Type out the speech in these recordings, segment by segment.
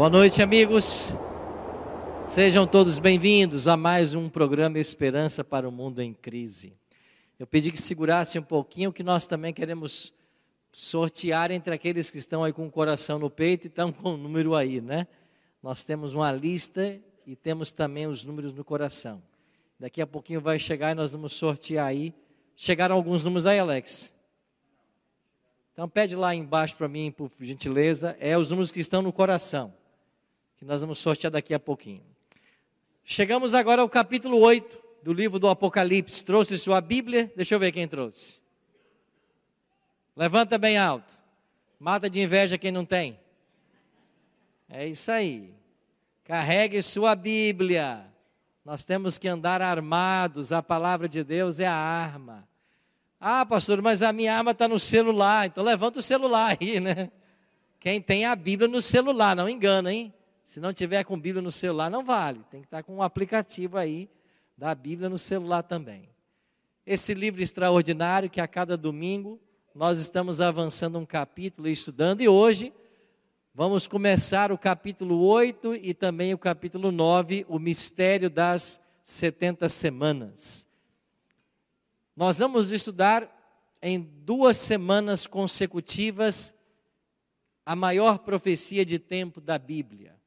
Boa noite, amigos. Sejam todos bem-vindos a mais um programa Esperança para o Mundo em Crise. Eu pedi que segurasse um pouquinho, que nós também queremos sortear entre aqueles que estão aí com o coração no peito e estão com o número aí, né? Nós temos uma lista e temos também os números no coração. Daqui a pouquinho vai chegar e nós vamos sortear aí. Chegaram alguns números aí, Alex? Então pede lá embaixo para mim, por gentileza, é os números que estão no coração, que nós vamos sortear daqui a pouquinho. Chegamos agora ao capítulo 8 do livro do Apocalipse. Trouxe sua Bíblia? Deixa eu ver quem trouxe. Levanta bem alto. Mata de inveja quem não tem. É isso aí. Carregue sua Bíblia. Nós temos que andar armados. A palavra de Deus é a arma. Ah, pastor, mas a minha arma está no celular. Então levanta o celular aí, né? Quem tem a Bíblia no celular, não engana, hein? Se não tiver com Bíblia no celular, não vale. Tem que estar com um aplicativo aí da Bíblia no celular também. Esse livro extraordinário que a cada domingo nós estamos avançando um capítulo e estudando, e hoje Vamos começar o capítulo 8 e também o capítulo 9, o mistério das 70 semanas. Nós vamos estudar em duas semanas consecutivas a maior profecia de tempo da Bíblia.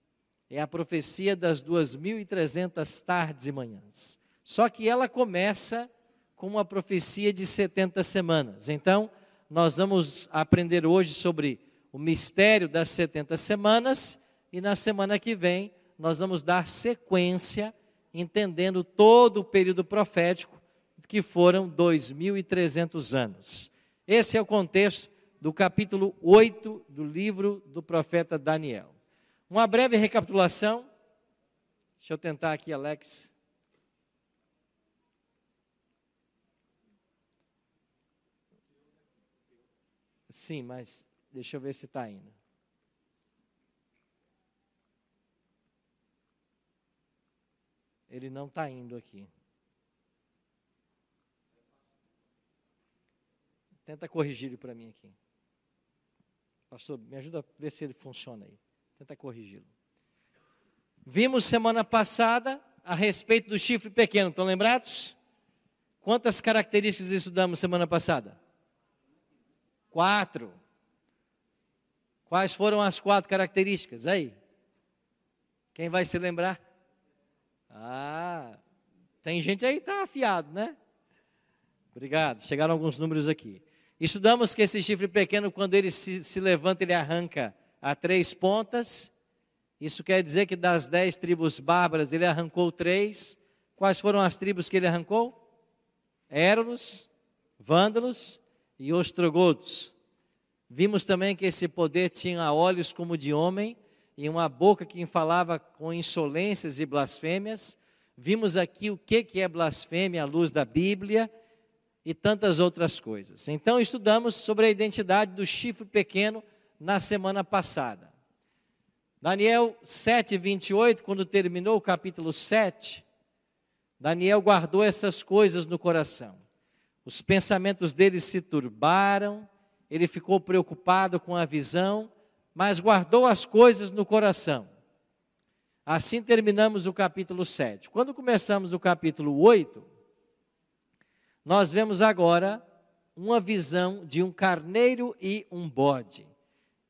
É a profecia das 2.300 tardes e manhãs. Só que ela começa com uma profecia de 70 semanas. Então, nós vamos aprender hoje sobre o mistério das 70 semanas e na semana que vem nós vamos dar sequência, entendendo todo o período profético, que foram 2.300 anos. Esse é o contexto do capítulo 8 do livro do profeta Daniel. Uma breve recapitulação. Deixa eu tentar aqui, Alex. Sim, mas Deixa eu ver se está indo. Ele não está indo aqui. Tenta corrigir ele para mim aqui. Pastor, me ajuda a ver se ele funciona aí. Tenta corrigi-lo. Vimos semana passada a respeito do chifre pequeno, estão lembrados? Quantas características estudamos semana passada? Quatro. Quais foram as quatro características? Aí. Quem vai se lembrar? Ah, tem gente aí que está afiado, né? Obrigado. Chegaram alguns números aqui. Estudamos que esse chifre pequeno, quando ele se, se levanta, ele arranca a três pontas. Isso quer dizer que das dez tribos bárbaras, ele arrancou três. Quais foram as tribos que ele arrancou? Érolos, Vândalos e Ostrogodos. Vimos também que esse poder tinha olhos como de homem e uma boca que falava com insolências e blasfêmias. Vimos aqui o que é blasfêmia à luz da Bíblia e tantas outras coisas. Então, estudamos sobre a identidade do chifre pequeno na semana passada. Daniel 7, 28, quando terminou o capítulo 7, Daniel guardou essas coisas no coração. Os pensamentos dele se turbaram, ele ficou preocupado com a visão, mas guardou as coisas no coração. Assim terminamos o capítulo 7. Quando começamos o capítulo 8, nós vemos agora uma visão de um carneiro e um bode.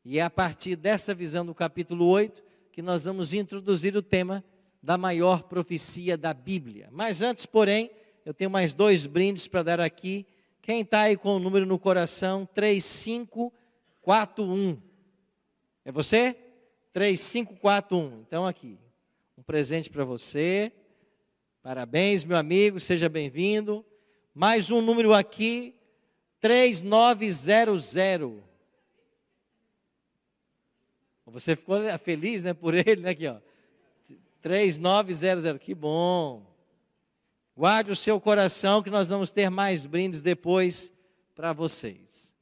E é a partir dessa visão do capítulo 8 que nós vamos introduzir o tema da maior profecia da Bíblia. Mas antes, porém, eu tenho mais dois brindes para dar aqui quem está aí com o número no coração? 3541. É você? 3541. Então, aqui. Um presente para você. Parabéns, meu amigo. Seja bem-vindo. Mais um número aqui. 3900. Você ficou feliz, né, por ele, né, aqui, ó. 3900. Que bom. Guarde o seu coração, que nós vamos ter mais brindes depois para vocês.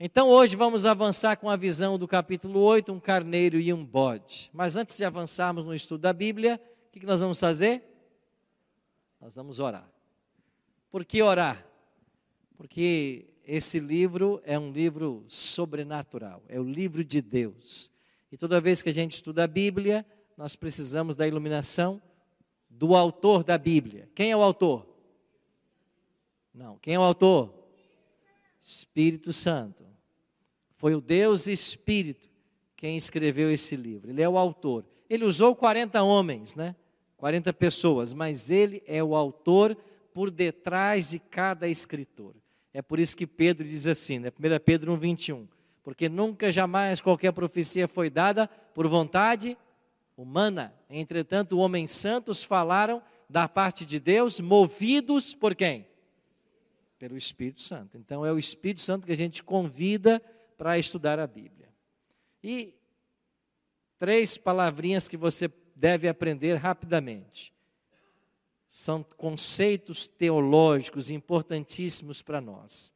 Então, hoje vamos avançar com a visão do capítulo 8, um carneiro e um bode. Mas antes de avançarmos no estudo da Bíblia, o que nós vamos fazer? Nós vamos orar. Por que orar? Porque esse livro é um livro sobrenatural, é o livro de Deus. E toda vez que a gente estuda a Bíblia, nós precisamos da iluminação do autor da Bíblia. Quem é o autor? Não, quem é o autor? Espírito Santo. Foi o Deus Espírito quem escreveu esse livro. Ele é o autor. Ele usou 40 homens, né? 40 pessoas, mas ele é o autor por detrás de cada escritor. É por isso que Pedro diz assim, né? 1 Pedro 1, 21. Porque nunca jamais qualquer profecia foi dada por vontade humana. Entretanto, homens santos falaram da parte de Deus, movidos por quem? Pelo Espírito Santo. Então, é o Espírito Santo que a gente convida para estudar a Bíblia. E três palavrinhas que você deve aprender rapidamente. São conceitos teológicos importantíssimos para nós: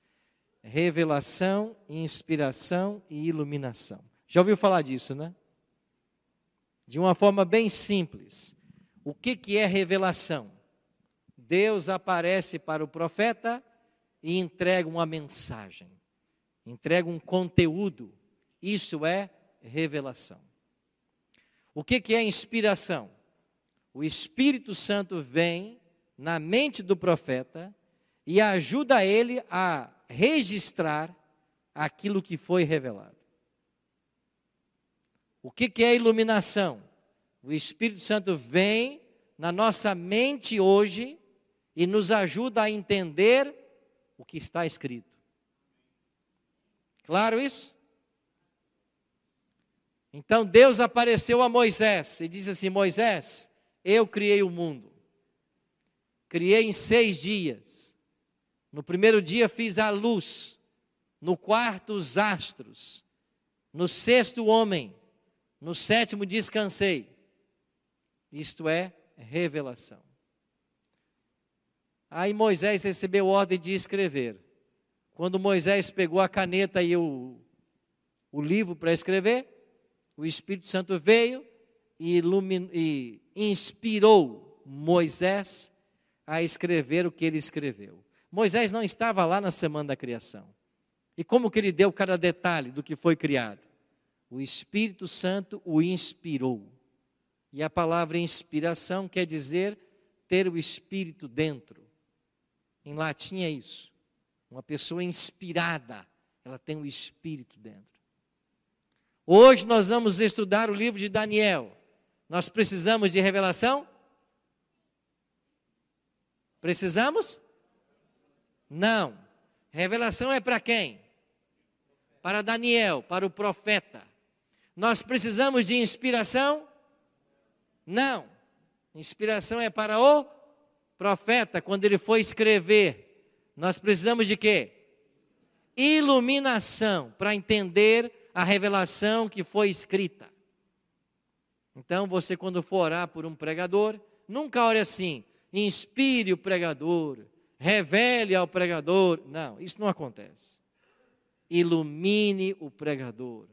revelação, inspiração e iluminação. Já ouviu falar disso, né? De uma forma bem simples. O que, que é revelação? Deus aparece para o profeta e entrega uma mensagem entrega um conteúdo. Isso é revelação. O que, que é inspiração? O Espírito Santo vem na mente do profeta e ajuda ele a registrar aquilo que foi revelado. O que, é iluminação? O Espírito Santo vem na nossa mente hoje e nos ajuda a entender o que está escrito. Claro isso? Então Deus apareceu a Moisés e disse assim: Moisés, eu criei o mundo. Criei em seis dias. No primeiro dia fiz a luz, no quarto os astros, no sexto o homem, no sétimo descansei. Isto é revelação. Aí Moisés recebeu ordem de escrever. Quando Moisés pegou a caneta e o, o livro para escrever, o Espírito Santo veio e, ilumin, e inspirou Moisés a escrever o que ele escreveu. Moisés não estava lá na semana da criação. E como que ele deu cada detalhe do que foi criado? O Espírito Santo o inspirou. E a palavra inspiração quer dizer ter o Espírito dentro. Em latim é isso. Uma pessoa inspirada, ela tem o Espírito dentro. Hoje nós vamos estudar o livro de Daniel. Nós precisamos de revelação? Precisamos? Não. Revelação é para quem? Para Daniel, para o profeta. Nós precisamos de inspiração? Não. Inspiração é para o profeta, quando ele foi escrever nós precisamos de quê? Iluminação para entender a revelação que foi escrita. Então, você, quando for orar por um pregador, nunca ore assim: inspire o pregador, revele ao pregador. Não, isso não acontece. Ilumine o pregador,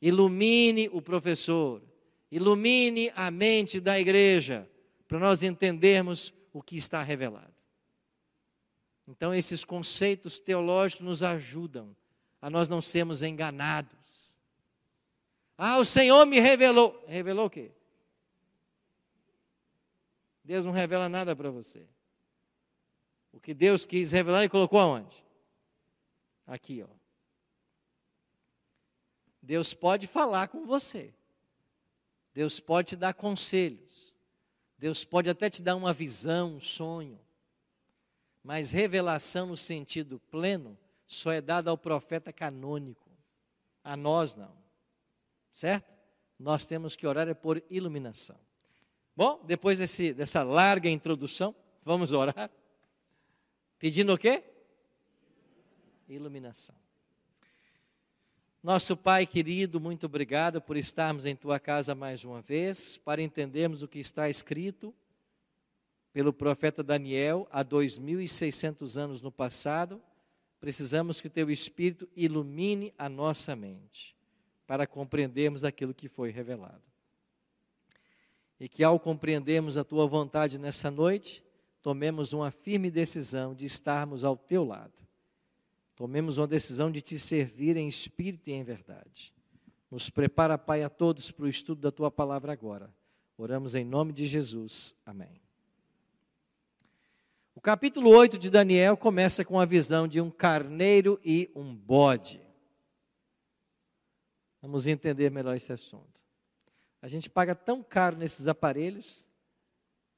ilumine o professor, ilumine a mente da igreja, para nós entendermos o que está revelado. Então, esses conceitos teológicos nos ajudam a nós não sermos enganados. Ah, o Senhor me revelou. Revelou o quê? Deus não revela nada para você. O que Deus quis revelar, Ele colocou aonde? Aqui, ó. Deus pode falar com você. Deus pode te dar conselhos. Deus pode até te dar uma visão, um sonho. Mas revelação no sentido pleno só é dada ao profeta canônico. A nós não. Certo? Nós temos que orar é por iluminação. Bom, depois desse, dessa larga introdução, vamos orar. Pedindo o quê? Iluminação. Nosso Pai querido, muito obrigado por estarmos em tua casa mais uma vez, para entendermos o que está escrito pelo profeta Daniel há 2.600 anos no passado, precisamos que teu Espírito ilumine a nossa mente para compreendermos aquilo que foi revelado. E que ao compreendermos a tua vontade nessa noite, tomemos uma firme decisão de estarmos ao teu lado. Tomemos uma decisão de te servir em espírito e em verdade. Nos prepara, Pai, a todos para o estudo da tua palavra agora. Oramos em nome de Jesus. Amém. O capítulo 8 de Daniel começa com a visão de um carneiro e um bode. Vamos entender melhor esse assunto. A gente paga tão caro nesses aparelhos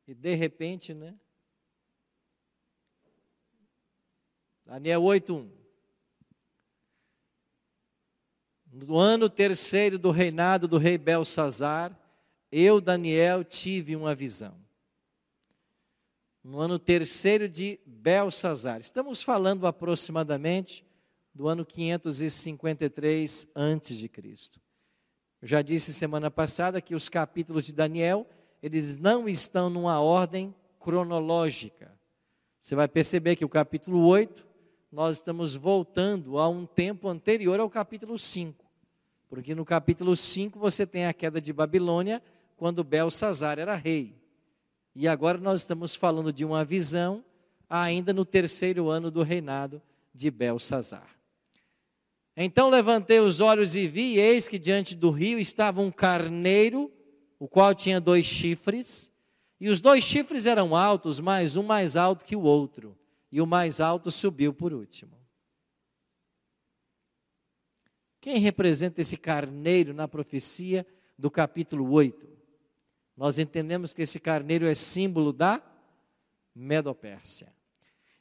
e de repente, né? Daniel 8:1. No ano terceiro do reinado do rei Belsazar, eu, Daniel, tive uma visão. No ano terceiro de Belsazar. Estamos falando aproximadamente do ano 553 antes de Cristo. Eu já disse semana passada que os capítulos de Daniel, eles não estão numa ordem cronológica. Você vai perceber que o capítulo 8, nós estamos voltando a um tempo anterior ao capítulo 5. Porque no capítulo 5 você tem a queda de Babilônia, quando Belsazar era rei. E agora nós estamos falando de uma visão ainda no terceiro ano do reinado de Belsazar. Então levantei os olhos e vi, e eis que diante do rio estava um carneiro, o qual tinha dois chifres, e os dois chifres eram altos, mas um mais alto que o outro, e o mais alto subiu por último. Quem representa esse carneiro na profecia do capítulo 8? Nós entendemos que esse carneiro é símbolo da Medopérsia.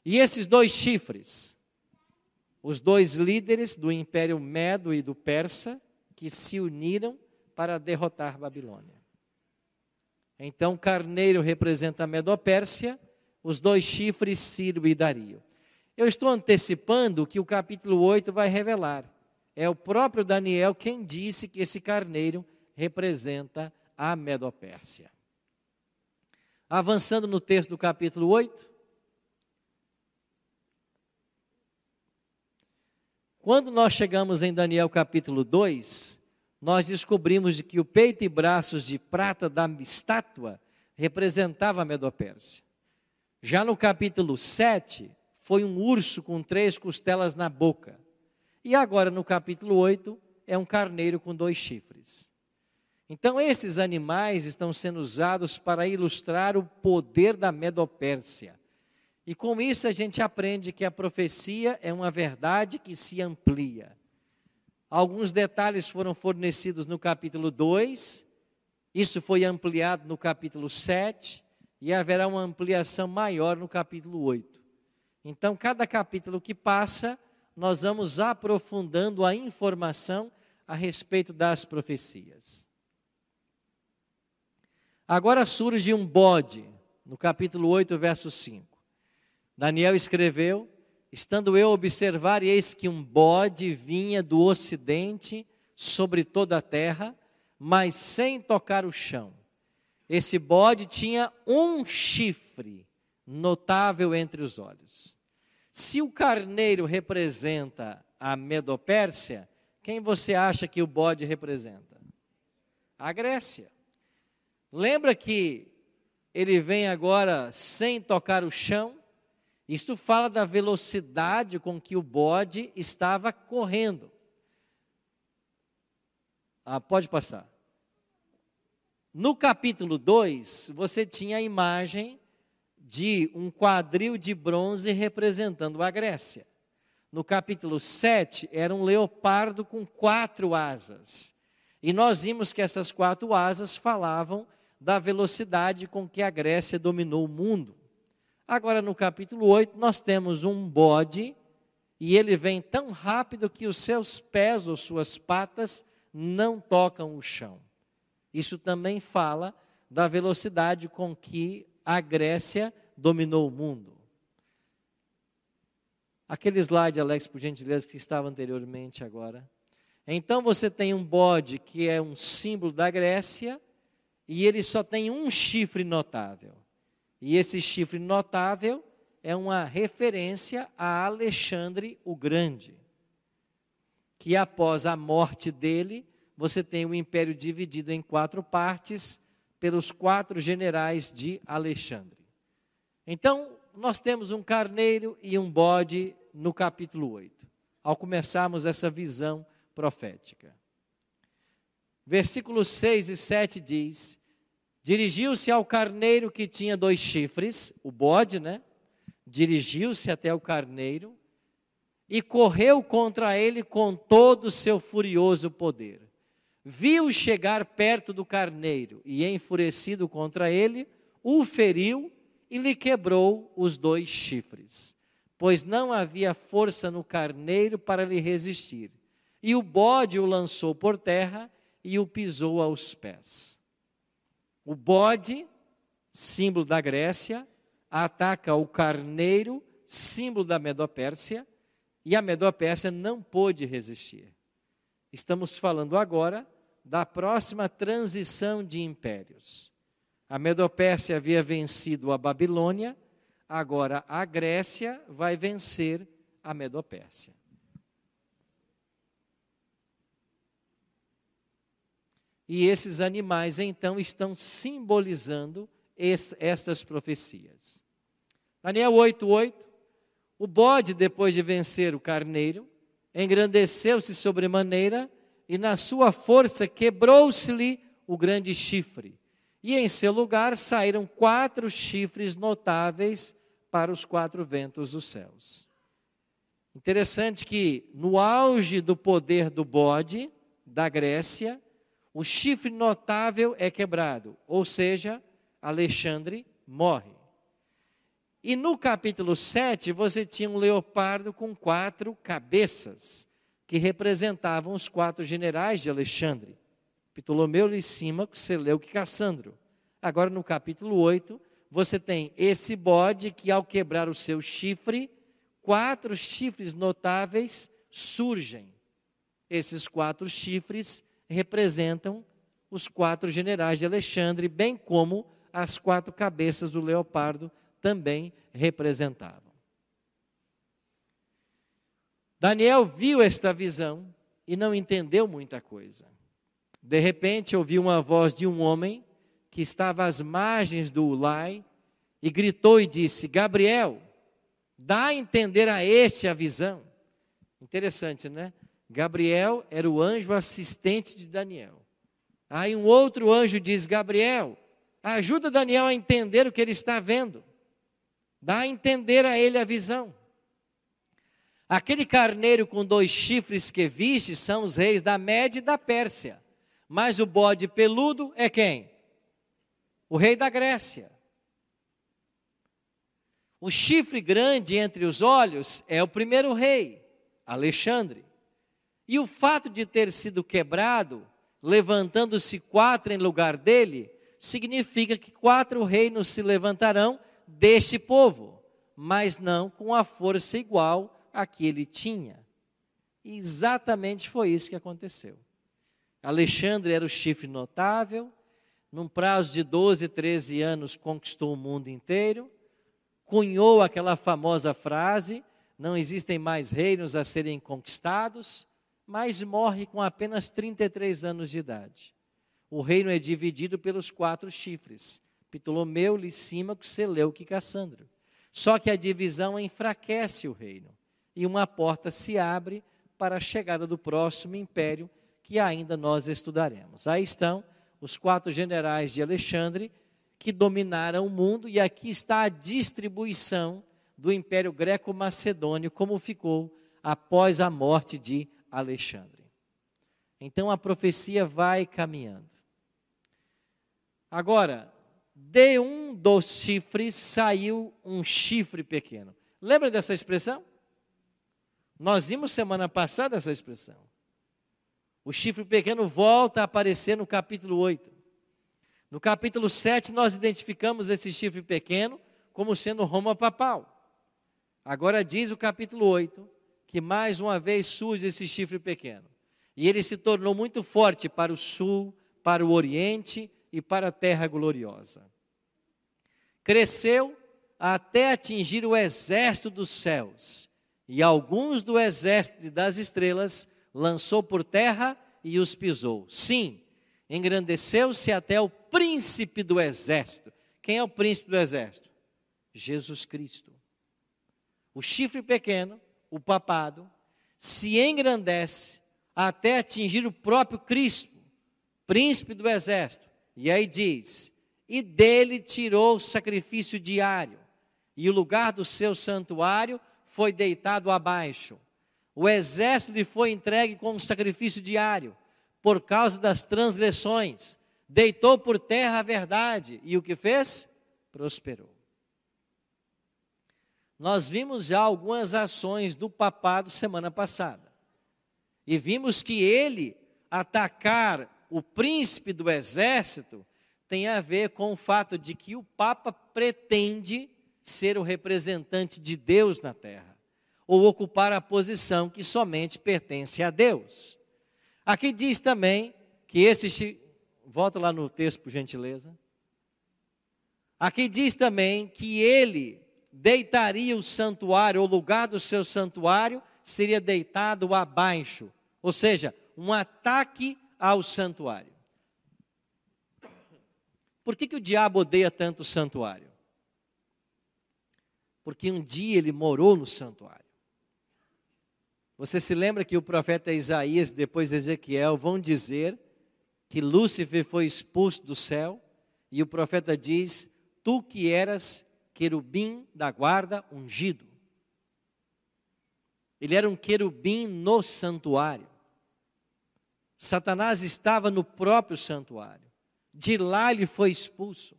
E esses dois chifres, os dois líderes do império Medo e do Persa, que se uniram para derrotar Babilônia. Então, carneiro representa a Medopérsia, os dois chifres, Ciro e Dario. Eu estou antecipando o que o capítulo 8 vai revelar. É o próprio Daniel quem disse que esse carneiro representa a Medopérsia. Avançando no texto do capítulo 8. Quando nós chegamos em Daniel capítulo 2, nós descobrimos que o peito e braços de prata da estátua representava a Medopérsia. Já no capítulo 7, foi um urso com três costelas na boca. E agora no capítulo 8 é um carneiro com dois chifres. Então esses animais estão sendo usados para ilustrar o poder da Medopérsia. E com isso a gente aprende que a profecia é uma verdade que se amplia. Alguns detalhes foram fornecidos no capítulo 2, isso foi ampliado no capítulo 7, e haverá uma ampliação maior no capítulo 8. Então, cada capítulo que passa, nós vamos aprofundando a informação a respeito das profecias. Agora surge um bode, no capítulo 8, verso 5. Daniel escreveu: Estando eu a observar, e eis que um bode vinha do ocidente sobre toda a terra, mas sem tocar o chão. Esse bode tinha um chifre notável entre os olhos. Se o carneiro representa a Medopérsia, quem você acha que o bode representa? A Grécia. Lembra que ele vem agora sem tocar o chão? Isto fala da velocidade com que o bode estava correndo. Ah, pode passar. No capítulo 2, você tinha a imagem de um quadril de bronze representando a Grécia. No capítulo 7, era um leopardo com quatro asas. E nós vimos que essas quatro asas falavam da velocidade com que a Grécia dominou o mundo. Agora, no capítulo 8, nós temos um bode, e ele vem tão rápido que os seus pés ou suas patas não tocam o chão. Isso também fala da velocidade com que a Grécia dominou o mundo. Aquele slide, Alex, por gentileza, que estava anteriormente agora. Então você tem um bode que é um símbolo da Grécia e ele só tem um chifre notável. E esse chifre notável é uma referência a Alexandre o Grande, que após a morte dele, você tem o império dividido em quatro partes pelos quatro generais de Alexandre. Então, nós temos um carneiro e um bode no capítulo 8, ao começarmos essa visão profética. Versículos 6 e 7 diz: Dirigiu-se ao carneiro que tinha dois chifres, o bode, né? Dirigiu-se até o carneiro e correu contra ele com todo o seu furioso poder. Viu chegar perto do carneiro e, enfurecido contra ele, o feriu e lhe quebrou os dois chifres, pois não havia força no carneiro para lhe resistir. E o bode o lançou por terra e o pisou aos pés. O bode, símbolo da Grécia, ataca o carneiro, símbolo da Medopérsia, e a Medopérsia não pôde resistir. Estamos falando agora da próxima transição de impérios. A Medopérsia havia vencido a Babilônia, agora a Grécia vai vencer a Medopérsia. E esses animais então estão simbolizando estas profecias. Daniel 8:8 O bode depois de vencer o carneiro engrandeceu-se sobremaneira e na sua força quebrou-se-lhe o grande chifre e em seu lugar saíram quatro chifres notáveis para os quatro ventos dos céus. Interessante que no auge do poder do bode da Grécia, o chifre notável é quebrado, ou seja, Alexandre morre. E no capítulo 7, você tinha um leopardo com quatro cabeças, que representavam os quatro generais de Alexandre. Ptolomeu, Licímaco, Seleuco e Cassandro. Agora no capítulo 8, você tem esse bode que ao quebrar o seu chifre, quatro chifres notáveis surgem. Esses quatro chifres representam os quatro generais de Alexandre, bem como as quatro cabeças do leopardo também representavam. Daniel viu esta visão e não entendeu muita coisa. De repente, ouviu uma voz de um homem que estava às margens do Ulai e gritou e disse: Gabriel, dá a entender a este a visão. Interessante, né? Gabriel era o anjo assistente de Daniel. Aí um outro anjo diz: Gabriel, ajuda Daniel a entender o que ele está vendo. Dá a entender a ele a visão. Aquele carneiro com dois chifres que viste são os reis da Média e da Pérsia. Mas o bode peludo é quem? O rei da Grécia. O chifre grande entre os olhos é o primeiro rei, Alexandre. E o fato de ter sido quebrado, levantando-se quatro em lugar dele, significa que quatro reinos se levantarão deste povo, mas não com a força igual a que ele tinha. E exatamente foi isso que aconteceu. Alexandre era o chifre notável, num prazo de 12, 13 anos conquistou o mundo inteiro, cunhou aquela famosa frase: não existem mais reinos a serem conquistados, mas morre com apenas 33 anos de idade. O reino é dividido pelos quatro chifres: Ptolomeu, Licímaco, Seleuco e Cassandro. Só que a divisão enfraquece o reino e uma porta se abre para a chegada do próximo império que ainda nós estudaremos. Aí estão os quatro generais de Alexandre que dominaram o mundo, e aqui está a distribuição do Império Greco-Macedônio, como ficou após a morte de Alexandre. Então a profecia vai caminhando. Agora, de um dos chifres saiu um chifre pequeno. Lembra dessa expressão? Nós vimos semana passada essa expressão. O chifre pequeno volta a aparecer no capítulo 8. No capítulo 7, nós identificamos esse chifre pequeno como sendo Roma papal. Agora diz o capítulo 8 que mais uma vez surge esse chifre pequeno. E ele se tornou muito forte para o sul, para o oriente e para a terra gloriosa. Cresceu até atingir o exército dos céus, e alguns do exército das estrelas lançou por terra e os pisou. Sim, engrandeceu-se até o príncipe do exército. Quem é o príncipe do exército? Jesus Cristo. O chifre pequeno, o papado, se engrandece até atingir o próprio Cristo. príncipe do exército. E aí diz: E dele tirou o sacrifício diário, e o lugar do seu santuário foi deitado abaixo. O exército lhe foi entregue com um sacrifício diário, por causa das transgressões. Deitou por terra a verdade, e o que fez? Prosperou. Nós vimos já algumas ações do papado semana passada. E vimos que ele atacar o príncipe do exército tem a ver com o fato de que o Papa pretende ser o representante de Deus na terra, ou ocupar a posição que somente pertence a Deus. Aqui diz também que esse. Volta lá no texto, por gentileza. Aqui diz também que ele deitaria o santuário, o lugar do seu santuário seria deitado abaixo, ou seja, um ataque ao santuário. Por que, que o diabo odeia tanto o santuário? Porque um dia ele morou no santuário. Você se lembra que o profeta Isaías, depois de Ezequiel, vão dizer que Lúcifer foi expulso do céu, e o profeta diz: Tu que eras querubim da guarda ungido. Ele era um querubim no santuário. Satanás estava no próprio santuário. De lá ele foi expulso.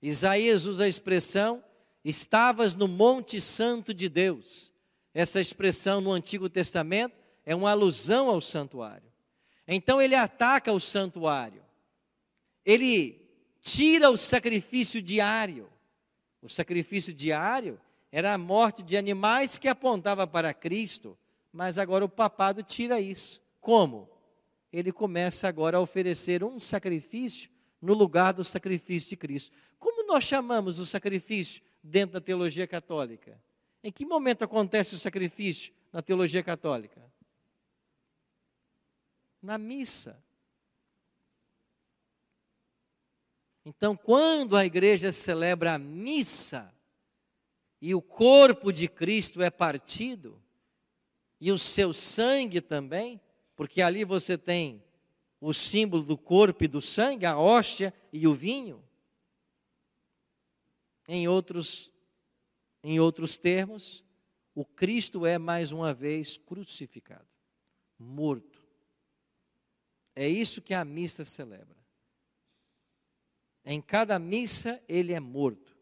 Isaías usa a expressão: estavas no Monte Santo de Deus. Essa expressão no Antigo Testamento é uma alusão ao santuário. Então ele ataca o santuário. Ele tira o sacrifício diário. O sacrifício diário era a morte de animais que apontava para Cristo, mas agora o papado tira isso. Como? ele começa agora a oferecer um sacrifício no lugar do sacrifício de Cristo. Como nós chamamos o sacrifício dentro da teologia católica? Em que momento acontece o sacrifício na teologia católica? Na missa. Então, quando a igreja celebra a missa e o corpo de Cristo é partido, e o seu sangue também, porque ali você tem o símbolo do corpo e do sangue, a hóstia e o vinho. Em outros, em outros termos, o Cristo é mais uma vez crucificado, morto. É isso que a missa celebra. Em cada missa ele é morto.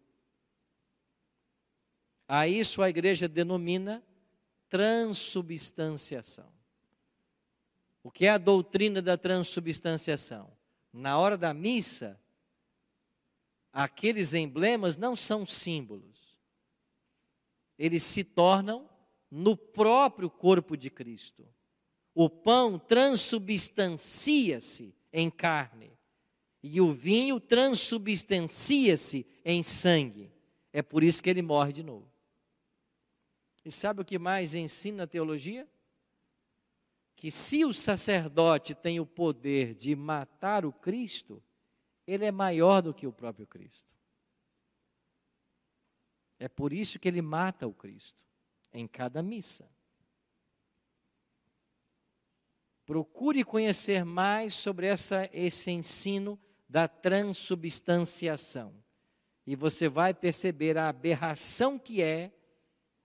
A isso a igreja denomina transubstanciação. O que é a doutrina da transubstanciação? Na hora da missa, aqueles emblemas não são símbolos. Eles se tornam no próprio corpo de Cristo. O pão transubstancia-se em carne e o vinho transubstancia-se em sangue. É por isso que ele morre de novo. E sabe o que mais ensina a teologia? que se o sacerdote tem o poder de matar o Cristo, ele é maior do que o próprio Cristo. É por isso que ele mata o Cristo em cada missa. Procure conhecer mais sobre essa, esse ensino da transubstanciação. E você vai perceber a aberração que é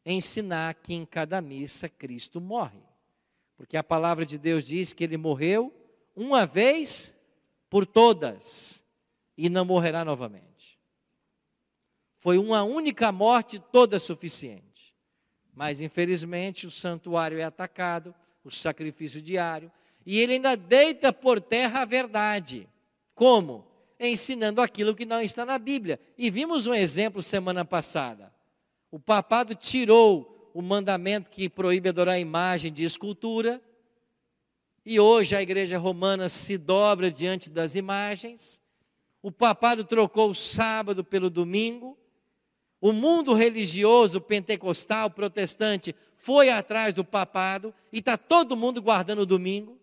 ensinar que em cada missa Cristo morre. Porque a palavra de Deus diz que ele morreu uma vez por todas e não morrerá novamente. Foi uma única morte toda suficiente. Mas infelizmente o santuário é atacado, o sacrifício diário, e ele ainda deita por terra a verdade. Como? Ensinando aquilo que não está na Bíblia. E vimos um exemplo semana passada. O papado tirou o mandamento que proíbe adorar imagem de escultura. E hoje a igreja romana se dobra diante das imagens. O papado trocou o sábado pelo domingo. O mundo religioso, pentecostal, protestante, foi atrás do papado e está todo mundo guardando o domingo.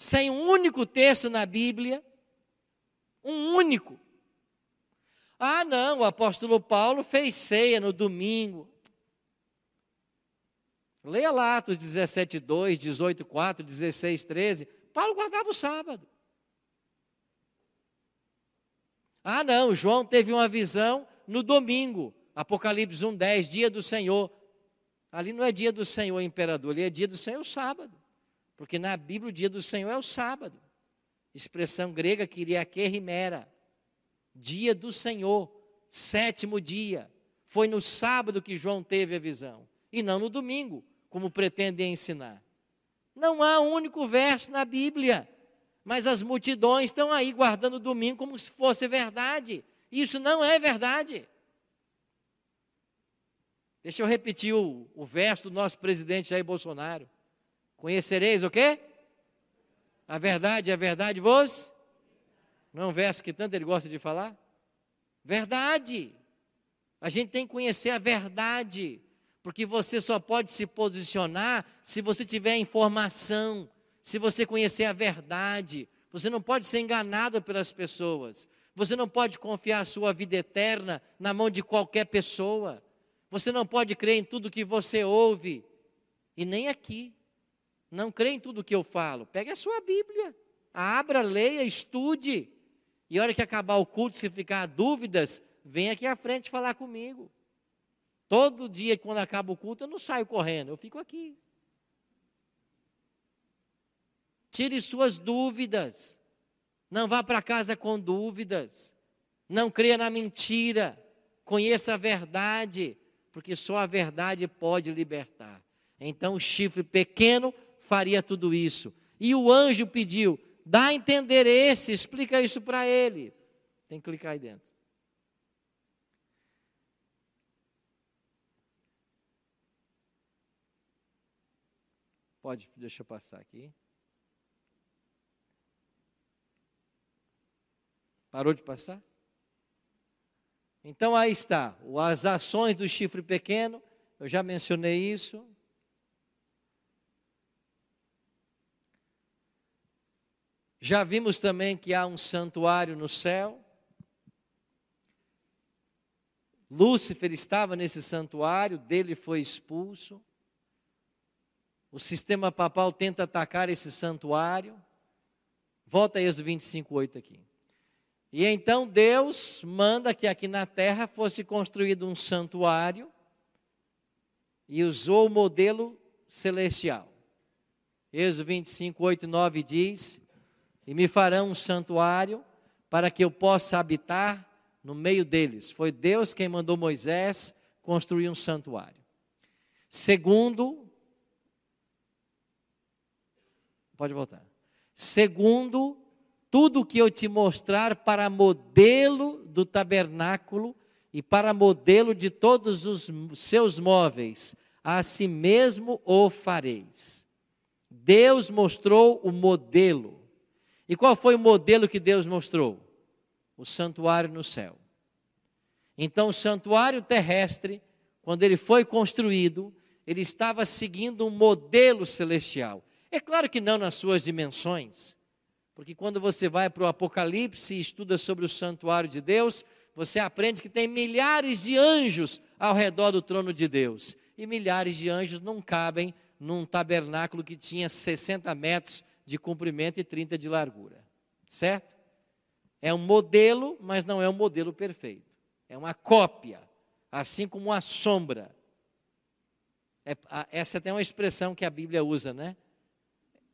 Sem um único texto na Bíblia, um único, ah, não, o apóstolo Paulo fez ceia no domingo. Leia lá Atos 17, 2, 18, 4, 16, 13. Paulo guardava o sábado. Ah, não, João teve uma visão no domingo, Apocalipse 1:10, dia do Senhor. Ali não é dia do Senhor imperador, ali é dia do Senhor sábado. Porque na Bíblia o dia do Senhor é o sábado. Expressão grega que rimera. Dia do Senhor, sétimo dia. Foi no sábado que João teve a visão, e não no domingo, como pretendem ensinar. Não há um único verso na Bíblia, mas as multidões estão aí guardando o domingo como se fosse verdade. Isso não é verdade. Deixa eu repetir o, o verso do nosso presidente Jair Bolsonaro. Conhecereis o quê? A verdade, a verdade vos? Não é um verso que tanto ele gosta de falar? Verdade. A gente tem que conhecer a verdade, porque você só pode se posicionar se você tiver informação, se você conhecer a verdade. Você não pode ser enganado pelas pessoas. Você não pode confiar a sua vida eterna na mão de qualquer pessoa. Você não pode crer em tudo que você ouve, e nem aqui. Não crê em tudo que eu falo. Pegue a sua Bíblia, abra, leia, estude. E a hora que acabar o culto, se ficar dúvidas, vem aqui à frente falar comigo. Todo dia, quando acaba o culto, eu não saio correndo, eu fico aqui. Tire suas dúvidas. Não vá para casa com dúvidas. Não creia na mentira. Conheça a verdade, porque só a verdade pode libertar. Então, o chifre pequeno faria tudo isso. E o anjo pediu: dá a entender esse, explica isso para ele. Tem que clicar aí dentro. Pode, deixa eu passar aqui. Parou de passar? Então aí está, as ações do chifre pequeno, eu já mencionei isso. Já vimos também que há um santuário no céu. Lúcifer estava nesse santuário, dele foi expulso. O sistema papal tenta atacar esse santuário. Volta a Êxodo 25, 8 aqui. E então Deus manda que aqui na terra fosse construído um santuário e usou o modelo celestial. Êxodo 25, 8 e 9 diz: e me farão um santuário para que eu possa habitar no meio deles. Foi Deus quem mandou Moisés construir um santuário. Segundo, pode voltar. Segundo, tudo que eu te mostrar para modelo do tabernáculo e para modelo de todos os seus móveis, a si mesmo o fareis. Deus mostrou o modelo. E qual foi o modelo que Deus mostrou? O santuário no céu. Então, o santuário terrestre, quando ele foi construído, ele estava seguindo um modelo celestial. É claro que não nas suas dimensões, porque quando você vai para o Apocalipse e estuda sobre o santuário de Deus, você aprende que tem milhares de anjos ao redor do trono de Deus. E milhares de anjos não cabem num tabernáculo que tinha 60 metros de comprimento e 30 de largura. Certo? É um modelo, mas não é um modelo perfeito. É uma cópia, assim como uma sombra. É, essa é uma expressão que a Bíblia usa, né?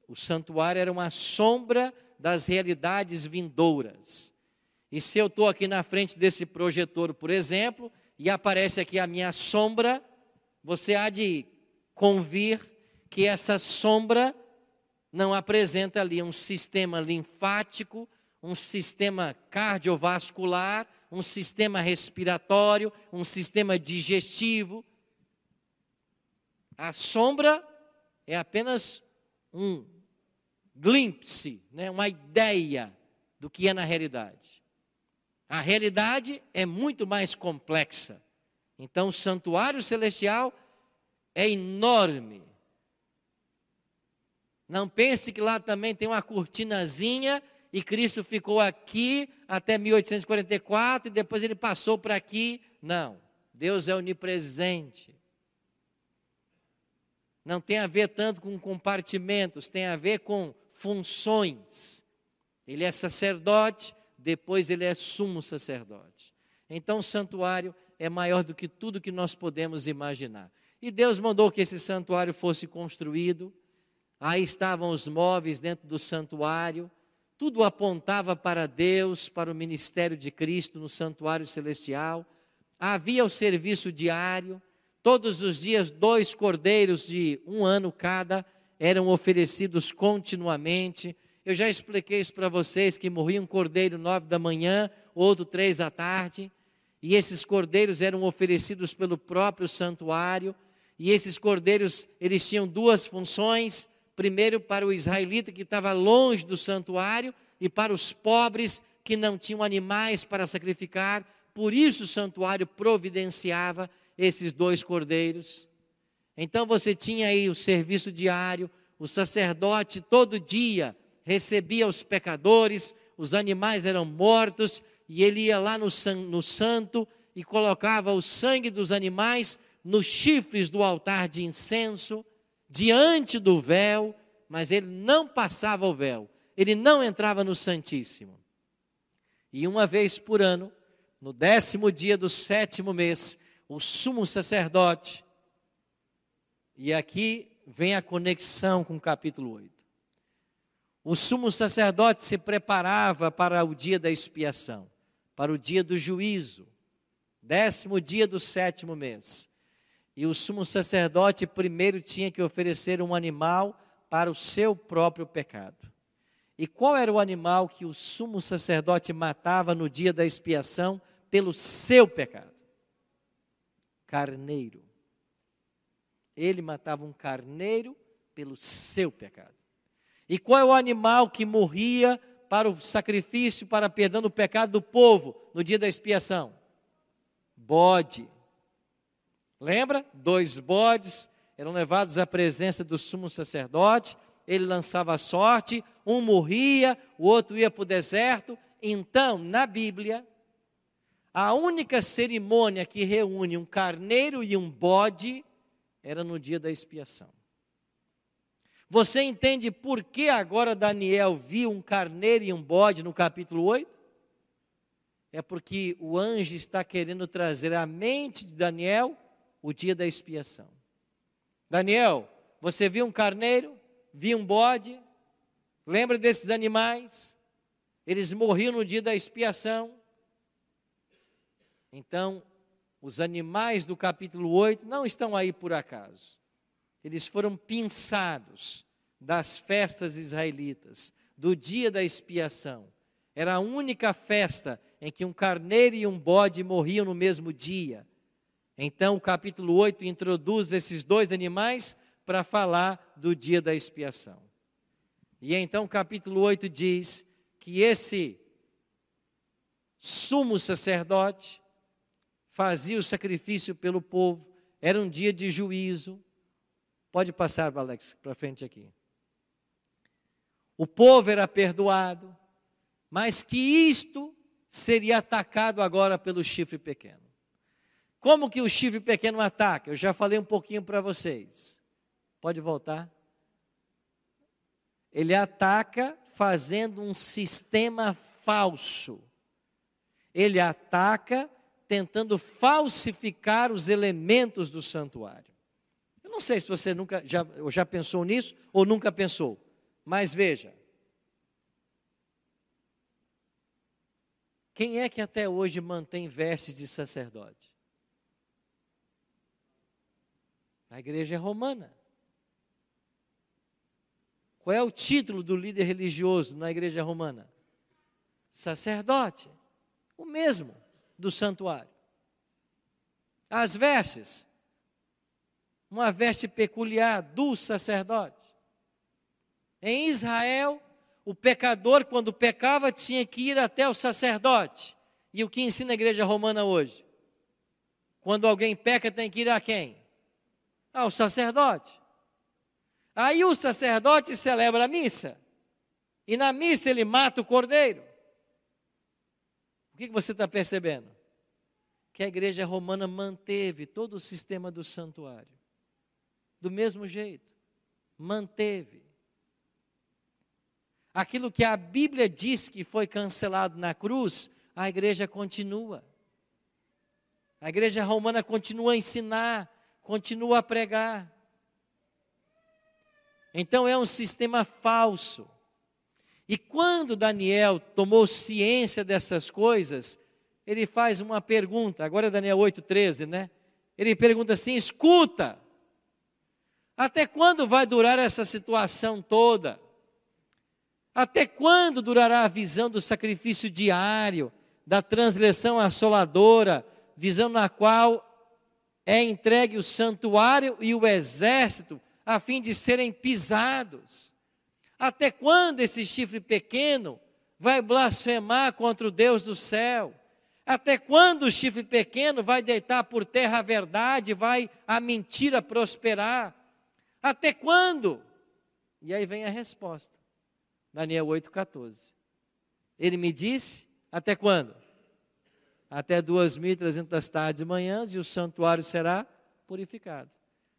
O santuário era uma sombra das realidades vindouras. E se eu estou aqui na frente desse projetor, por exemplo, e aparece aqui a minha sombra, você há de convir que essa sombra não apresenta ali um sistema linfático, um sistema cardiovascular, um sistema respiratório, um sistema digestivo. A sombra é apenas um glimpse, né, uma ideia do que é na realidade. A realidade é muito mais complexa. Então, o santuário celestial é enorme. Não pense que lá também tem uma cortinazinha e Cristo ficou aqui até 1844 e depois ele passou para aqui. Não, Deus é onipresente. Não tem a ver tanto com compartimentos, tem a ver com funções. Ele é sacerdote, depois ele é sumo sacerdote. Então o santuário é maior do que tudo que nós podemos imaginar. E Deus mandou que esse santuário fosse construído. Aí estavam os móveis dentro do santuário. Tudo apontava para Deus, para o ministério de Cristo no santuário celestial. Havia o serviço diário. Todos os dias, dois cordeiros de um ano cada eram oferecidos continuamente. Eu já expliquei isso para vocês: que morria um cordeiro nove da manhã, outro três da tarde. E esses cordeiros eram oferecidos pelo próprio santuário. E esses cordeiros, eles tinham duas funções: primeiro para o israelita que estava longe do santuário e para os pobres que não tinham animais para sacrificar. Por isso o santuário providenciava esses dois cordeiros. Então você tinha aí o serviço diário, o sacerdote todo dia recebia os pecadores, os animais eram mortos e ele ia lá no, no santo e colocava o sangue dos animais nos chifres do altar de incenso, diante do véu, mas ele não passava o véu, ele não entrava no Santíssimo. E uma vez por ano, no décimo dia do sétimo mês, o sumo sacerdote, e aqui vem a conexão com o capítulo 8. O sumo sacerdote se preparava para o dia da expiação para o dia do juízo, décimo dia do sétimo mês. E o sumo sacerdote primeiro tinha que oferecer um animal para o seu próprio pecado. E qual era o animal que o sumo sacerdote matava no dia da expiação pelo seu pecado? Carneiro. Ele matava um carneiro pelo seu pecado. E qual é o animal que morria para o sacrifício, para perdão do pecado do povo no dia da expiação? Bode. Lembra? Dois bodes eram levados à presença do sumo sacerdote, ele lançava a sorte, um morria, o outro ia para o deserto. Então, na Bíblia, a única cerimônia que reúne um carneiro e um bode era no dia da expiação. Você entende por que agora Daniel viu um carneiro e um bode no capítulo 8? É porque o anjo está querendo trazer à mente de Daniel o dia da expiação. Daniel, você viu um carneiro? Viu um bode? Lembra desses animais? Eles morriam no dia da expiação. Então, os animais do capítulo 8 não estão aí por acaso eles foram pinçados das festas israelitas, do dia da expiação. Era a única festa em que um carneiro e um bode morriam no mesmo dia. Então, o capítulo 8 introduz esses dois animais para falar do dia da expiação. E então, o capítulo 8 diz que esse sumo sacerdote fazia o sacrifício pelo povo, era um dia de juízo, Pode passar, Alex, para frente aqui. O povo era perdoado, mas que isto seria atacado agora pelo chifre pequeno. Como que o chifre pequeno ataca? Eu já falei um pouquinho para vocês. Pode voltar? Ele ataca fazendo um sistema falso. Ele ataca tentando falsificar os elementos do santuário. Não sei se você nunca já, já pensou nisso ou nunca pensou, mas veja. Quem é que até hoje mantém vestes de sacerdote? A igreja romana. Qual é o título do líder religioso na igreja romana? Sacerdote. O mesmo do santuário. As vestes uma veste peculiar do sacerdote. Em Israel, o pecador, quando pecava, tinha que ir até o sacerdote. E o que ensina a igreja romana hoje? Quando alguém peca, tem que ir a quem? Ao sacerdote. Aí o sacerdote celebra a missa. E na missa ele mata o cordeiro. O que você está percebendo? Que a igreja romana manteve todo o sistema do santuário do mesmo jeito, manteve. aquilo que a Bíblia diz que foi cancelado na cruz, a igreja continua. A igreja romana continua a ensinar, continua a pregar. Então é um sistema falso. E quando Daniel tomou ciência dessas coisas, ele faz uma pergunta, agora é Daniel 8,13, né? Ele pergunta assim: escuta, até quando vai durar essa situação toda? Até quando durará a visão do sacrifício diário, da transgressão assoladora, visão na qual é entregue o santuário e o exército, a fim de serem pisados? Até quando esse chifre pequeno vai blasfemar contra o Deus do céu? Até quando o chifre pequeno vai deitar por terra a verdade, vai a mentira prosperar? Até quando? E aí vem a resposta. Daniel 8,14. Ele me disse: Até quando? Até 2.300 tardes e manhãs e o santuário será purificado.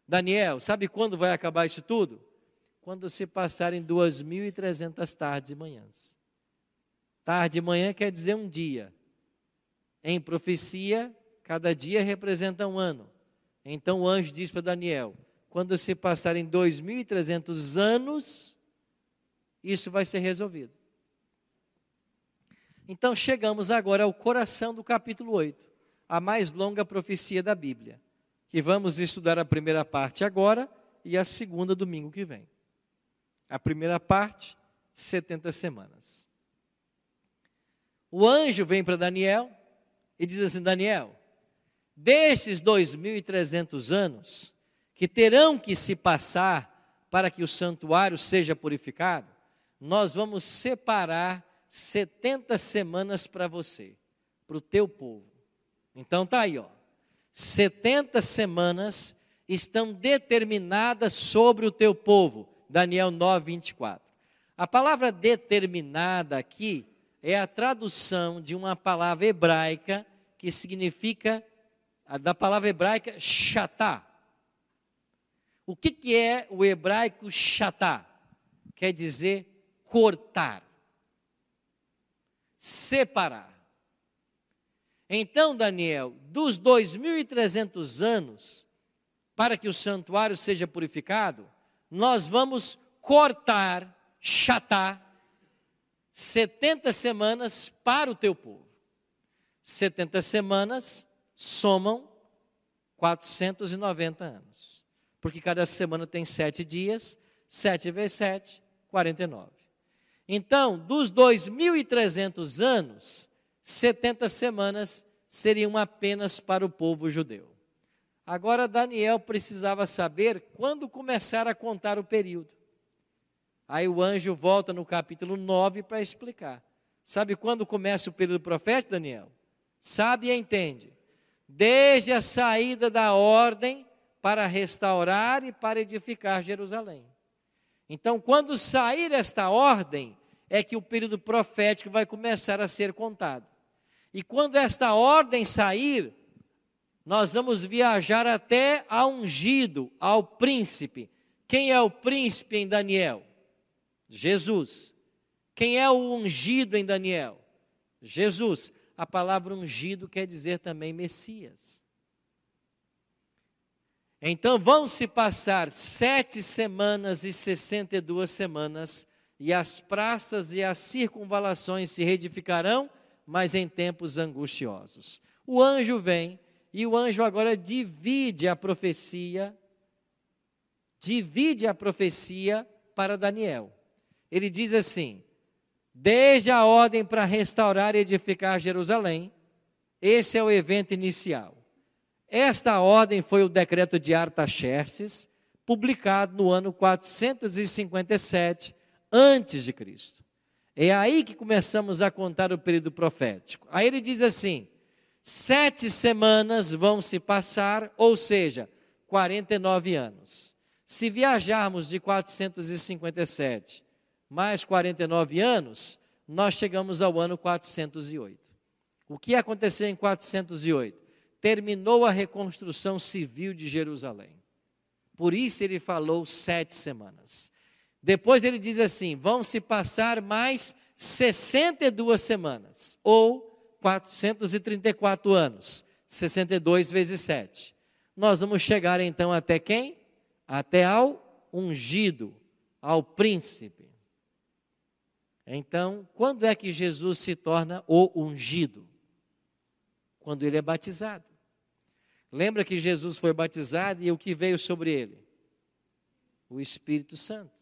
Daniel, sabe quando vai acabar isso tudo? quando se passarem 2.300 tardes e manhãs. Tarde e manhã quer dizer um dia. Em profecia, cada dia representa um ano. Então o anjo diz para Daniel: quando se passarem 2.300 anos, isso vai ser resolvido. Então chegamos agora ao coração do capítulo 8, a mais longa profecia da Bíblia, que vamos estudar a primeira parte agora e a segunda domingo que vem. A primeira parte, 70 semanas. O anjo vem para Daniel e diz assim: Daniel, desses 2.300 anos que terão que se passar para que o santuário seja purificado, nós vamos separar 70 semanas para você, para o teu povo. Então tá aí, ó. 70 semanas estão determinadas sobre o teu povo Daniel 9, 24. A palavra determinada aqui é a tradução de uma palavra hebraica que significa, da palavra hebraica, chatá. O que, que é o hebraico chatá? Quer dizer cortar, separar. Então, Daniel, dos 2.300 anos para que o santuário seja purificado, nós vamos cortar, chatar 70 semanas para o teu povo. 70 semanas somam 490 anos. Porque cada semana tem sete dias, 7 vezes 7, 49. Então, dos 2.300 anos, 70 semanas seriam apenas para o povo judeu. Agora Daniel precisava saber quando começar a contar o período. Aí o anjo volta no capítulo 9 para explicar. Sabe quando começa o período profético, Daniel? Sabe e entende. Desde a saída da ordem para restaurar e para edificar Jerusalém. Então, quando sair esta ordem, é que o período profético vai começar a ser contado. E quando esta ordem sair, nós vamos viajar até ao ungido, ao príncipe. Quem é o príncipe em Daniel? Jesus. Quem é o ungido em Daniel? Jesus. A palavra ungido quer dizer também Messias. Então vão se passar sete semanas e sessenta e duas semanas, e as praças e as circunvalações se reedificarão, mas em tempos angustiosos. O anjo vem e o anjo agora divide a profecia, divide a profecia para Daniel. Ele diz assim: desde a ordem para restaurar e edificar Jerusalém, esse é o evento inicial. Esta ordem foi o decreto de Artaxerxes, publicado no ano 457 antes de Cristo. É aí que começamos a contar o período profético. Aí ele diz assim: Sete semanas vão se passar, ou seja, 49 anos. Se viajarmos de 457 mais 49 anos, nós chegamos ao ano 408. O que aconteceu em 408? Terminou a reconstrução civil de Jerusalém. Por isso ele falou sete semanas. Depois ele diz assim: vão se passar mais 62 semanas, ou 434 anos, 62 vezes 7. Nós vamos chegar então até quem? Até ao ungido, ao príncipe. Então, quando é que Jesus se torna o ungido? Quando ele é batizado. Lembra que Jesus foi batizado e o que veio sobre ele? O Espírito Santo.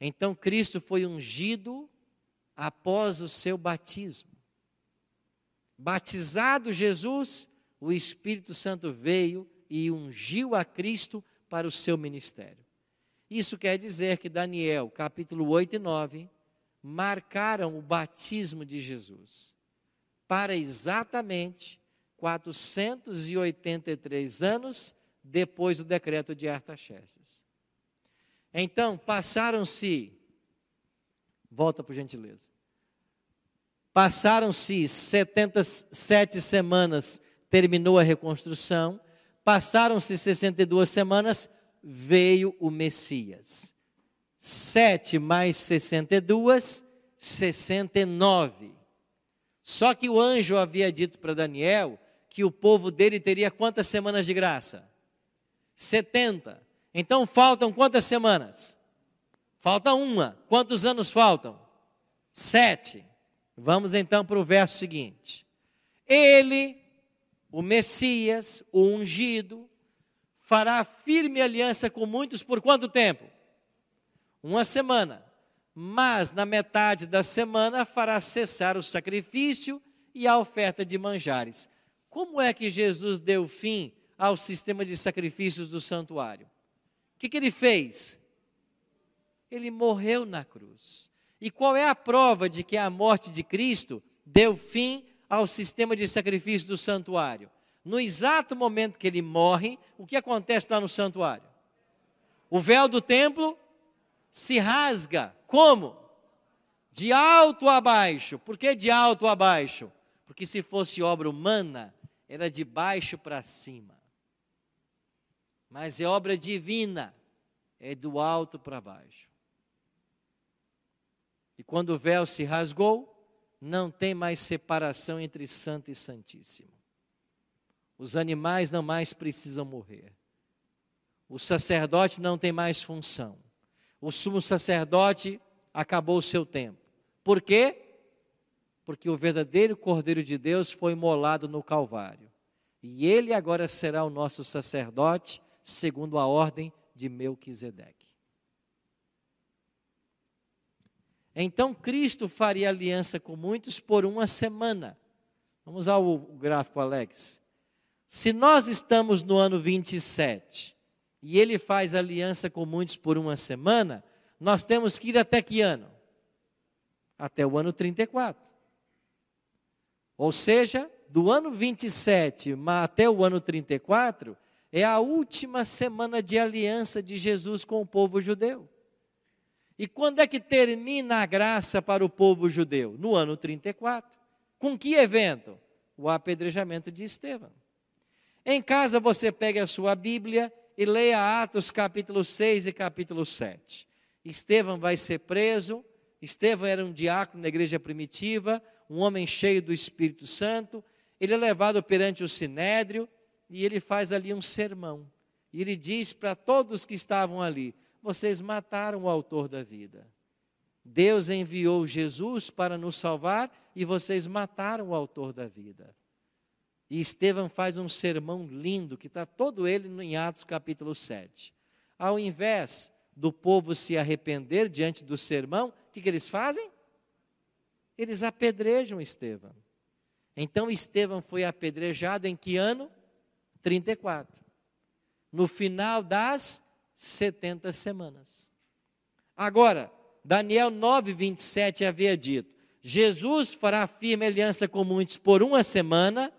Então, Cristo foi ungido após o seu batismo. Batizado Jesus, o Espírito Santo veio e ungiu a Cristo para o seu ministério. Isso quer dizer que Daniel, capítulo 8 e 9, marcaram o batismo de Jesus para exatamente 483 anos depois do decreto de Artaxerxes. Então, passaram-se, volta por gentileza, passaram-se 77 semanas, terminou a reconstrução, passaram-se 62 semanas, veio o Messias. 7 mais 62, 69. Só que o anjo havia dito para Daniel que o povo dele teria quantas semanas de graça? 70. Então faltam quantas semanas? Falta uma. Quantos anos faltam? Sete. Vamos então para o verso seguinte. Ele, o Messias, o ungido, fará firme aliança com muitos por quanto tempo? Uma semana mas na metade da semana fará cessar o sacrifício e a oferta de manjares. Como é que Jesus deu fim ao sistema de sacrifícios do santuário? O que, que ele fez? Ele morreu na cruz. E qual é a prova de que a morte de Cristo deu fim ao sistema de sacrifício do santuário? No exato momento que ele morre, o que acontece lá no santuário? O véu do templo se rasga. Como? De alto a baixo. Por que de alto a baixo? Porque se fosse obra humana, era de baixo para cima. Mas é obra divina, é do alto para baixo. E quando o véu se rasgou, não tem mais separação entre santo e santíssimo. Os animais não mais precisam morrer. O sacerdote não tem mais função o sumo sacerdote acabou o seu tempo. Por quê? Porque o verdadeiro Cordeiro de Deus foi molado no Calvário. E ele agora será o nosso sacerdote, segundo a ordem de Melquisedeque. Então Cristo faria aliança com muitos por uma semana. Vamos ao gráfico, Alex. Se nós estamos no ano 27 e ele faz aliança com muitos por uma semana, nós temos que ir até que ano? Até o ano 34. Ou seja, do ano 27 até o ano 34, é a última semana de aliança de Jesus com o povo judeu. E quando é que termina a graça para o povo judeu? No ano 34. Com que evento? O apedrejamento de Estevão. Em casa você pega a sua Bíblia e leia Atos capítulo 6 e capítulo 7. Estevão vai ser preso. Estevão era um diácono na igreja primitiva, um homem cheio do Espírito Santo. Ele é levado perante o sinédrio e ele faz ali um sermão. E ele diz para todos que estavam ali: Vocês mataram o autor da vida. Deus enviou Jesus para nos salvar e vocês mataram o autor da vida. E Estevão faz um sermão lindo, que está todo ele em Atos capítulo 7. Ao invés do povo se arrepender diante do sermão, o que, que eles fazem? Eles apedrejam Estevão. Então Estevão foi apedrejado em que ano? 34. No final das 70 semanas. Agora, Daniel 9, 27 havia dito: Jesus fará firme aliança com muitos por uma semana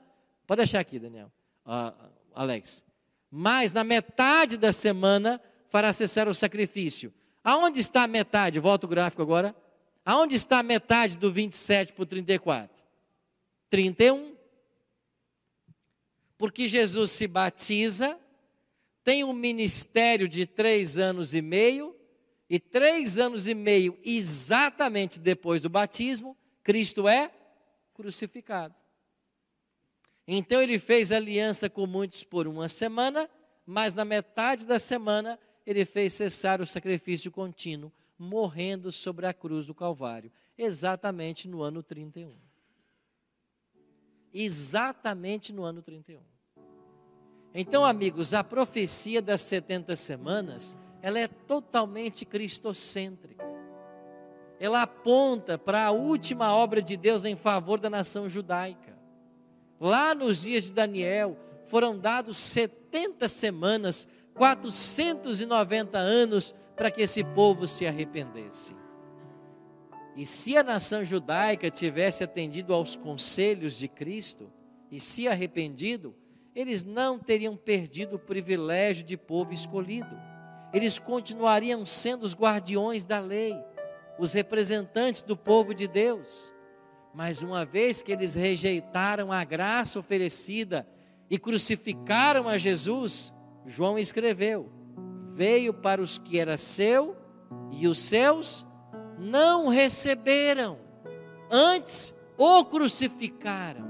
Pode deixar aqui, Daniel. Uh, Alex. Mas na metade da semana fará cessar o sacrifício. Aonde está a metade? Volta o gráfico agora. Aonde está a metade do 27 para o 34? 31. Porque Jesus se batiza, tem um ministério de três anos e meio, E três anos e meio, exatamente depois do batismo, Cristo é crucificado. Então ele fez aliança com muitos por uma semana, mas na metade da semana ele fez cessar o sacrifício contínuo, morrendo sobre a cruz do Calvário, exatamente no ano 31. Exatamente no ano 31. Então, amigos, a profecia das 70 semanas, ela é totalmente cristocêntrica. Ela aponta para a última obra de Deus em favor da nação judaica. Lá nos dias de Daniel, foram dados 70 semanas, 490 anos para que esse povo se arrependesse. E se a nação judaica tivesse atendido aos conselhos de Cristo e se arrependido, eles não teriam perdido o privilégio de povo escolhido. Eles continuariam sendo os guardiões da lei, os representantes do povo de Deus. Mas uma vez que eles rejeitaram a graça oferecida e crucificaram a Jesus, João escreveu: Veio para os que era seu e os seus não receberam, antes o crucificaram.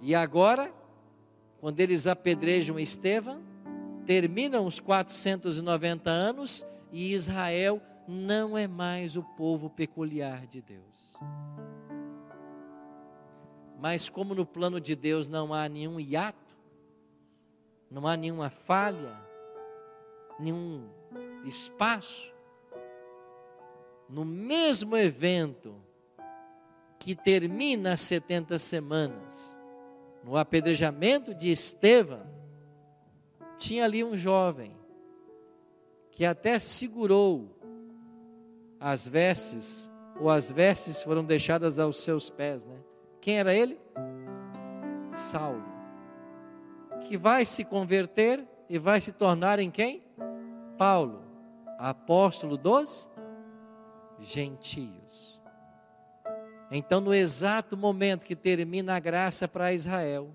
E agora, quando eles apedrejam Estevão, terminam os 490 anos e Israel não é mais o povo peculiar de Deus. Mas como no plano de Deus não há nenhum hiato, não há nenhuma falha, nenhum espaço, no mesmo evento que termina as 70 semanas, no apedrejamento de Estevão, tinha ali um jovem que até segurou as vestes, ou as vestes foram deixadas aos seus pés, né? Quem era ele? Saulo. Que vai se converter e vai se tornar em quem? Paulo, apóstolo dos gentios. Então, no exato momento que termina a graça para Israel,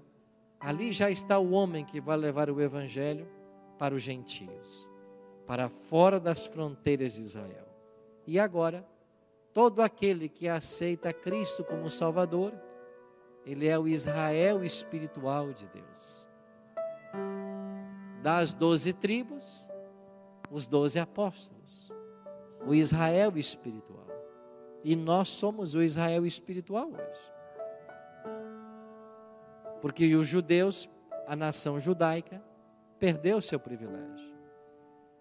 ali já está o homem que vai levar o evangelho para os gentios, para fora das fronteiras de Israel. E agora, todo aquele que aceita Cristo como Salvador, ele é o Israel espiritual de Deus. Das doze tribos, os doze apóstolos, o Israel espiritual. E nós somos o Israel espiritual hoje. Porque os judeus, a nação judaica, perdeu seu privilégio.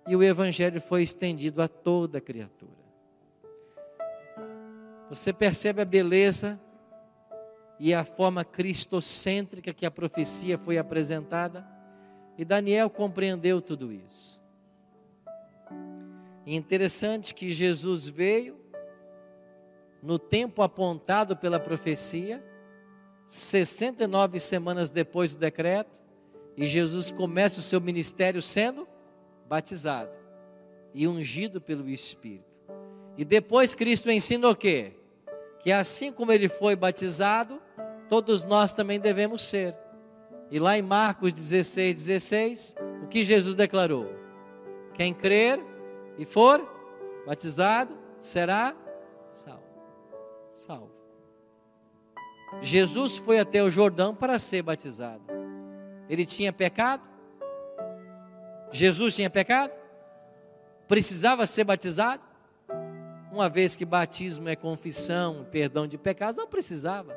E o evangelho foi estendido a toda criatura. Você percebe a beleza e a forma cristocêntrica que a profecia foi apresentada? E Daniel compreendeu tudo isso. E interessante que Jesus veio no tempo apontado pela profecia, 69 semanas depois do decreto, e Jesus começa o seu ministério sendo batizado e ungido pelo Espírito. E depois Cristo ensina o quê? Que assim como ele foi batizado, todos nós também devemos ser. E lá em Marcos 16, 16, o que Jesus declarou? Quem crer e for batizado será salvo. Salvo. Jesus foi até o Jordão para ser batizado. Ele tinha pecado? Jesus tinha pecado? Precisava ser batizado? Uma vez que batismo é confissão, perdão de pecados, não precisava.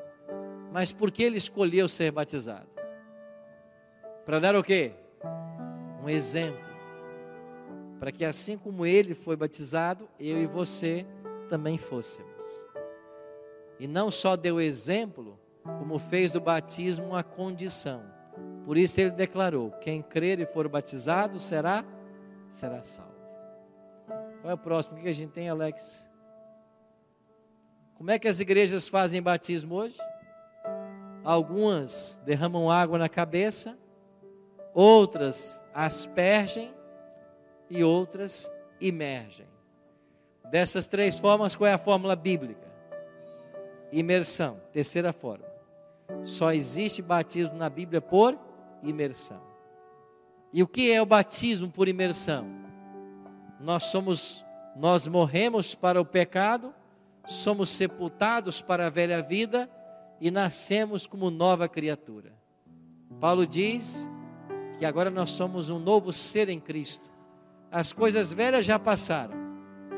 Mas por que ele escolheu ser batizado? Para dar o quê? Um exemplo para que assim como ele foi batizado, eu e você também fôssemos. E não só deu exemplo, como fez do batismo uma condição. Por isso ele declarou: quem crer e for batizado será será salvo. Qual é o próximo? O que a gente tem, Alex? Como é que as igrejas fazem batismo hoje? Algumas derramam água na cabeça, outras aspergem e outras imergem. Dessas três formas, qual é a fórmula bíblica? Imersão, terceira forma. Só existe batismo na Bíblia por imersão. E o que é o batismo por imersão? nós somos nós morremos para o pecado, somos sepultados para a velha vida e nascemos como nova criatura. Paulo diz que agora nós somos um novo ser em Cristo. As coisas velhas já passaram,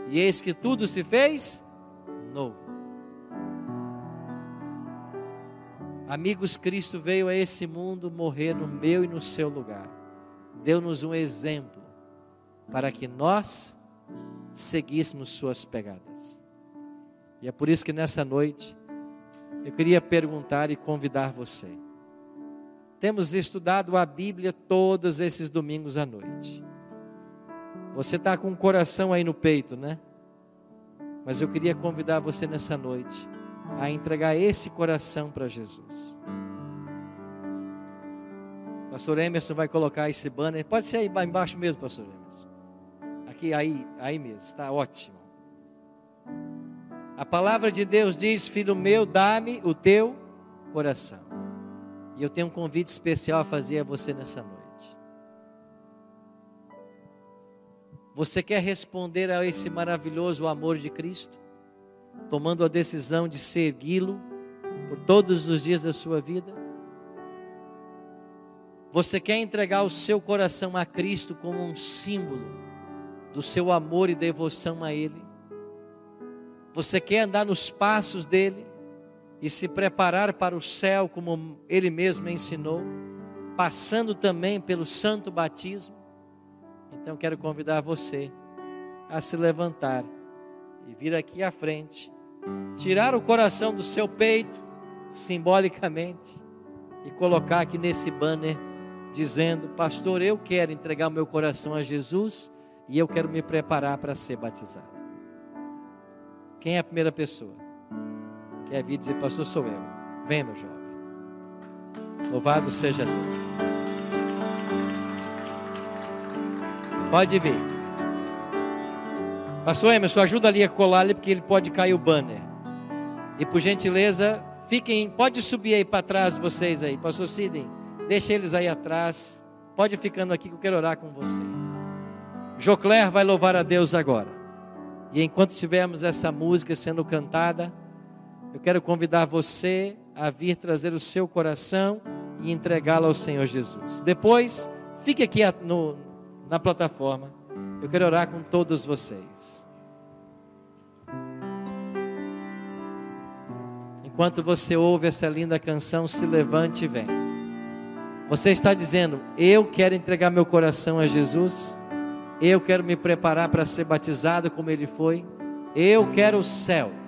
e eis que tudo se fez novo. Amigos, Cristo veio a esse mundo morrer no meu e no seu lugar. Deu-nos um exemplo para que nós seguíssemos suas pegadas. E é por isso que nessa noite eu queria perguntar e convidar você. Temos estudado a Bíblia todos esses domingos à noite. Você está com o coração aí no peito, né? Mas eu queria convidar você nessa noite a entregar esse coração para Jesus. Pastor Emerson vai colocar esse banner. Pode ser aí embaixo mesmo, pastor Emerson. Aqui, aí, aí mesmo, está ótimo. A palavra de Deus diz: Filho meu, dá-me o teu coração. E eu tenho um convite especial a fazer a você nessa noite. Você quer responder a esse maravilhoso amor de Cristo? Tomando a decisão de segui-lo por todos os dias da sua vida? Você quer entregar o seu coração a Cristo como um símbolo do seu amor e devoção a Ele. Você quer andar nos passos dele e se preparar para o céu, como Ele mesmo ensinou, passando também pelo santo batismo? Então quero convidar você a se levantar e vir aqui à frente, tirar o coração do seu peito, simbolicamente, e colocar aqui nesse banner, dizendo: Pastor, eu quero entregar o meu coração a Jesus e eu quero me preparar para ser batizado. Quem é a primeira pessoa? Quer vir dizer, pastor, sou eu. Vem, meu jovem. Louvado seja Deus. Pode vir. Pastor Emerson, ajuda ali a colar ali, porque ele pode cair o banner. E por gentileza, fiquem, pode subir aí para trás vocês aí. Pastor Sidney, deixa eles aí atrás. Pode ficando aqui que eu quero orar com você. Jocler vai louvar a Deus agora. E enquanto tivermos essa música sendo cantada, eu quero convidar você a vir trazer o seu coração e entregá-lo ao Senhor Jesus. Depois, fique aqui no, na plataforma. Eu quero orar com todos vocês. Enquanto você ouve essa linda canção, se levante e vem. Você está dizendo: Eu quero entregar meu coração a Jesus. Eu quero me preparar para ser batizado como ele foi. Eu quero o céu.